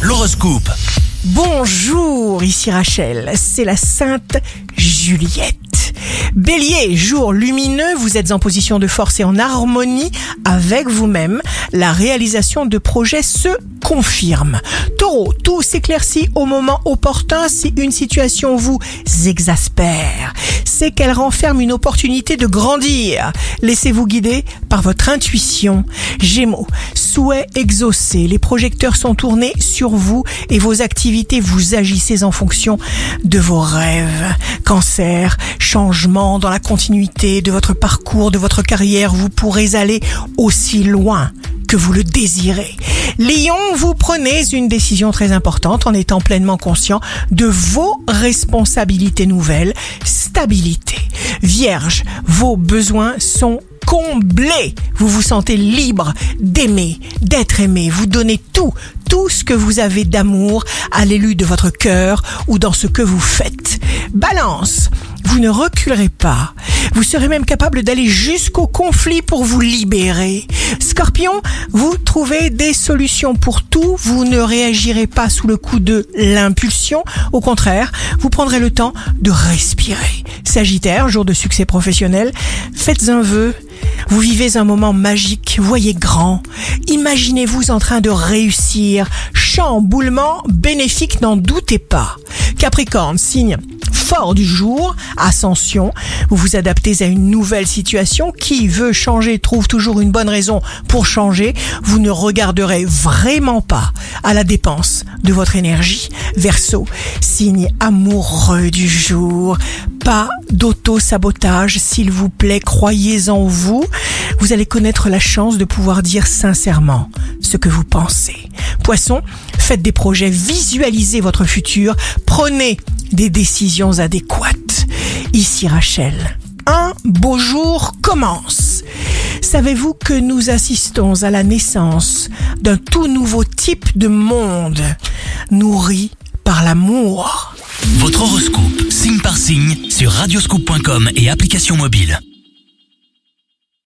L'horoscope. Bonjour, ici Rachel, c'est la Sainte Juliette. Bélier, jour lumineux, vous êtes en position de force et en harmonie avec vous-même. La réalisation de projets se confirme. Taureau, tout s'éclaircit au moment opportun si une situation vous exaspère. C'est qu'elle renferme une opportunité de grandir. Laissez-vous guider par votre intuition. Gémeaux, souhait exaucé. Les projecteurs sont tournés sur vous et vos activités, vous agissez en fonction de vos rêves. Cancer, changement dans la continuité de votre parcours, de votre carrière, vous pourrez aller aussi loin que vous le désirez. Lion, vous prenez une décision très importante en étant pleinement conscient de vos responsabilités nouvelles. Stabilité. Vierge, vos besoins sont comblés. Vous vous sentez libre d'aimer, d'être aimé. Vous donnez tout, tout ce que vous avez d'amour à l'élu de votre cœur ou dans ce que vous faites. Balance, vous ne reculerez pas. Vous serez même capable d'aller jusqu'au conflit pour vous libérer. Scorpion, vous trouvez des solutions pour tout. Vous ne réagirez pas sous le coup de l'impulsion. Au contraire, vous prendrez le temps de respirer. Sagittaire, jour de succès professionnel, faites un vœu. Vous vivez un moment magique, voyez grand. Imaginez-vous en train de réussir. Chamboulement bénéfique, n'en doutez pas. Capricorne, signe fort du jour, ascension, vous vous adaptez à une nouvelle situation. Qui veut changer trouve toujours une bonne raison pour changer. Vous ne regarderez vraiment pas à la dépense de votre énergie. Verseau, signe amoureux du jour. Pas d'auto-sabotage, s'il vous plaît, croyez en vous. Vous allez connaître la chance de pouvoir dire sincèrement ce que vous pensez. Poisson, faites des projets, visualisez votre futur, prenez des décisions adéquates. Ici Rachel, un beau jour commence. Savez-vous que nous assistons à la naissance d'un tout nouveau type de monde, nourri par l'amour? Votre horoscope, signe par signe, sur radioscoop.com et application mobile.